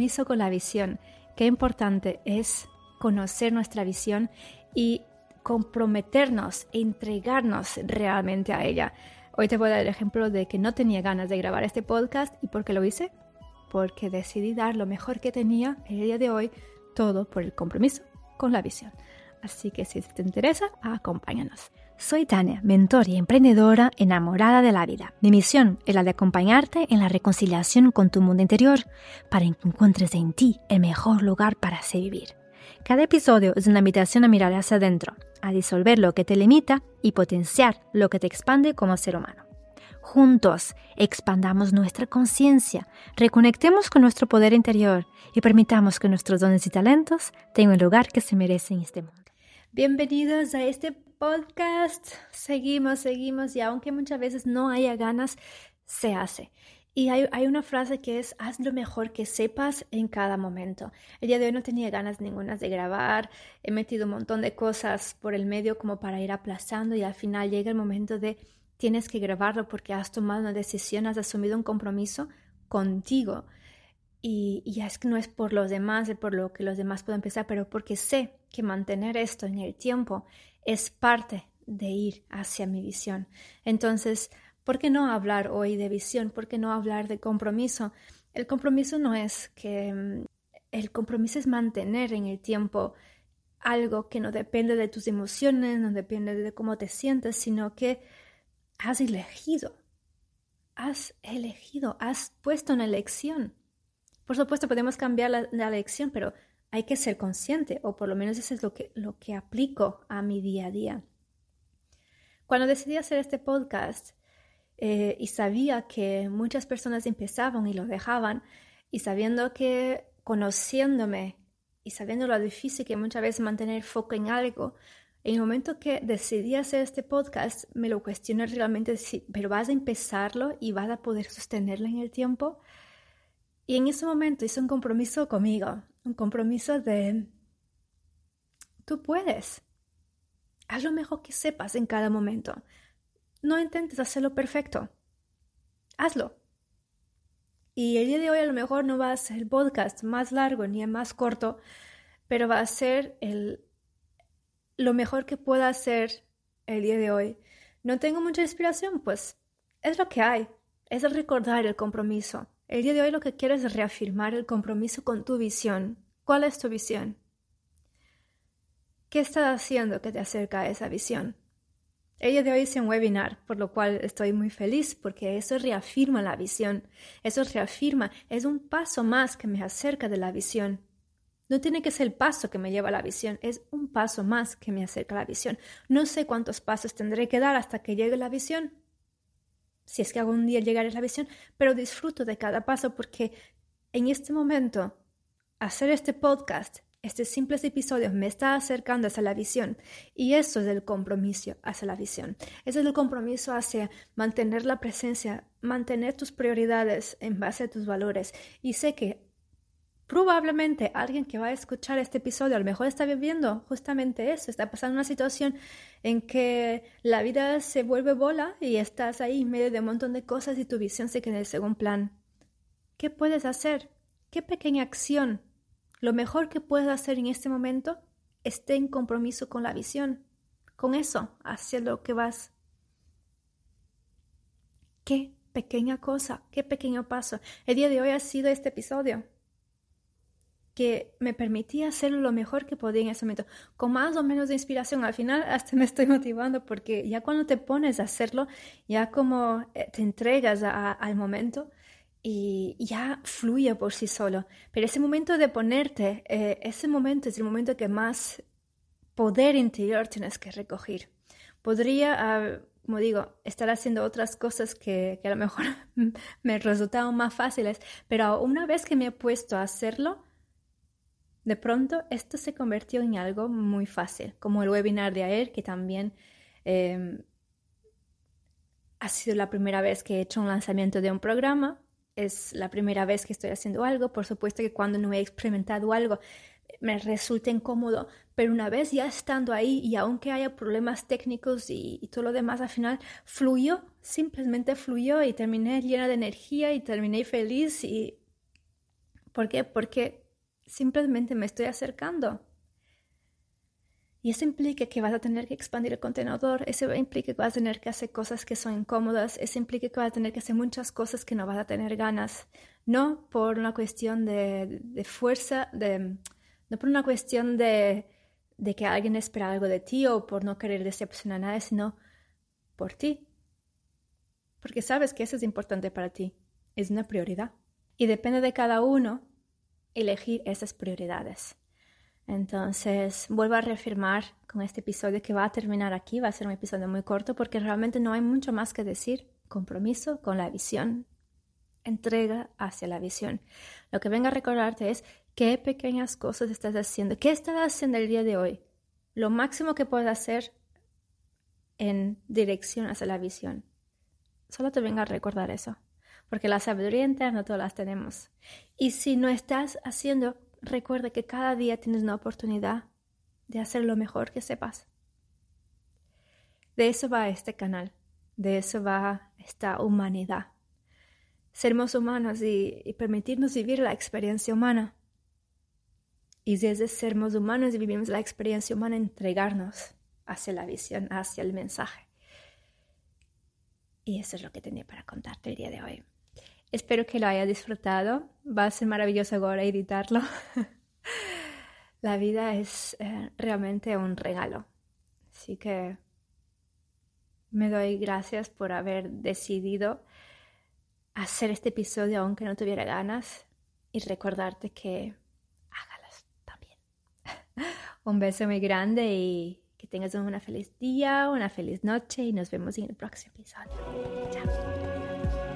compromiso con la visión. Qué importante es conocer nuestra visión y comprometernos entregarnos realmente a ella. Hoy te voy a dar el ejemplo de que no tenía ganas de grabar este podcast y por qué lo hice. Porque decidí dar lo mejor que tenía el día de hoy, todo por el compromiso con la visión. Así que si te interesa, acompáñanos. Soy Tania, mentor y emprendedora enamorada de la vida. Mi misión es la de acompañarte en la reconciliación con tu mundo interior para que encuentres en ti el mejor lugar para así vivir. Cada episodio es una invitación a mirar hacia adentro, a disolver lo que te limita y potenciar lo que te expande como ser humano. Juntos expandamos nuestra conciencia, reconectemos con nuestro poder interior y permitamos que nuestros dones y talentos tengan el lugar que se merecen en este mundo. Bienvenidos a este podcast. Seguimos, seguimos y aunque muchas veces no haya ganas, se hace. Y hay, una frase que es, haz lo mejor que sepas en cada momento. El día de hoy no tenía ganas ninguna de grabar, he metido un montón de cosas por el medio como para ir aplazando y al final llega el momento de tienes que grabarlo porque has tomado una decisión, has asumido un compromiso contigo. Y, y es que no es por los demás, es por lo que los demás pueden pensar, pero porque sé que mantener esto en el tiempo es parte de ir hacia mi visión. Entonces, ¿por qué no hablar hoy de visión? ¿Por qué no hablar de compromiso? El compromiso no es que mm, el compromiso es mantener en el tiempo algo que no depende de tus emociones, no depende de cómo te sientes, sino que has elegido, has elegido, has puesto una elección. Por supuesto, podemos cambiar la, la elección, pero hay que ser consciente, o por lo menos eso es lo que, lo que aplico a mi día a día. Cuando decidí hacer este podcast eh, y sabía que muchas personas empezaban y lo dejaban, y sabiendo que conociéndome y sabiendo lo difícil que muchas veces mantener foco en algo, en el momento que decidí hacer este podcast, me lo cuestioné realmente, si, pero vas a empezarlo y vas a poder sostenerlo en el tiempo. Y en ese momento hice un compromiso conmigo un compromiso de tú puedes. Haz lo mejor que sepas en cada momento. No intentes hacerlo perfecto. Hazlo. Y el día de hoy a lo mejor no va a ser el podcast más largo ni el más corto, pero va a ser el, lo mejor que pueda hacer el día de hoy. No tengo mucha inspiración, pues es lo que hay. Es el recordar el compromiso. El día de hoy lo que quiero es reafirmar el compromiso con tu visión. ¿Cuál es tu visión? ¿Qué estás haciendo que te acerca a esa visión? El día de hoy hice un webinar, por lo cual estoy muy feliz porque eso reafirma la visión. Eso reafirma, es un paso más que me acerca de la visión. No tiene que ser el paso que me lleva a la visión, es un paso más que me acerca a la visión. No sé cuántos pasos tendré que dar hasta que llegue la visión, si es que algún día llegaré a la visión, pero disfruto de cada paso porque en este momento hacer este podcast, estos simples episodios me está acercando hacia la visión y eso es el compromiso hacia la visión. Ese es el compromiso hacia mantener la presencia, mantener tus prioridades en base a tus valores. Y sé que probablemente alguien que va a escuchar este episodio a lo mejor está viviendo justamente eso, está pasando una situación en que la vida se vuelve bola y estás ahí en medio de un montón de cosas y tu visión se queda en el segundo plan. ¿Qué puedes hacer? ¿Qué pequeña acción? Lo mejor que puedes hacer en este momento esté en compromiso con la visión, con eso, hacia lo que vas. Qué pequeña cosa, qué pequeño paso. El día de hoy ha sido este episodio que me permitía hacer lo mejor que podía en ese momento, con más o menos de inspiración. Al final hasta me estoy motivando porque ya cuando te pones a hacerlo, ya como eh, te entregas al momento y ya fluye por sí solo. Pero ese momento de ponerte, eh, ese momento es el momento que más poder interior tienes que recoger. Podría, ah, como digo, estar haciendo otras cosas que, que a lo mejor me resultaban más fáciles, pero una vez que me he puesto a hacerlo, de pronto esto se convirtió en algo muy fácil, como el webinar de ayer, que también em, ha sido la primera vez que he hecho un lanzamiento de un programa. Es la primera vez que estoy haciendo algo. Por supuesto que cuando no he experimentado algo me resulta incómodo, pero una vez ya estando ahí y aunque haya problemas técnicos y, todo lo demás, al final fluyó, simplemente fluyó y terminé llena de energía y terminé feliz y ¿Por qué? Porque simplemente me estoy acercando. Y eso implica que vas a tener que expandir el contenedor, eso implica que vas a tener que hacer cosas que son incómodas, eso implica que vas a tener que hacer muchas cosas que no vas a tener ganas, no por una cuestión de, fuerza, de, no por una cuestión de, de que alguien espera algo de ti o por no querer decepcionar a nadie, sino por ti. Porque sabes que eso es importante para ti, es una prioridad. Y depende de cada uno elegir esas prioridades. Entonces, vuelvo a reafirmar con este episodio que va a terminar aquí, va a ser un episodio muy corto porque realmente no hay mucho más que decir. Compromiso con la visión, entrega hacia la visión. Lo que venga a recordarte es qué pequeñas cosas estás haciendo, qué estás haciendo el día de hoy, lo máximo que puedes hacer en dirección hacia la visión. Solo te venga a recordar eso, porque la sabiduría interna todas las tenemos. Y si no estás haciendo recuerda que cada día tienes una oportunidad de hacer lo mejor que sepas. De eso va este canal, de eso va esta humanidad. Sermos humanos y, permitirnos vivir la experiencia humana. Y desde sermos humanos y vivimos la experiencia humana, entregarnos hacia la visión, hacia el mensaje. Y eso es lo que tenía para contarte el día de hoy. Espero que lo haya disfrutado. Va a ser maravilloso ahora editarlo. La vida es eh, realmente un regalo. Así que me doy gracias por haber decidido hacer este episodio aunque no tuviera ganas y recordarte que hágalas también. un beso muy grande y que tengas una feliz día, una feliz noche y nos vemos en el próximo episodio. Chao.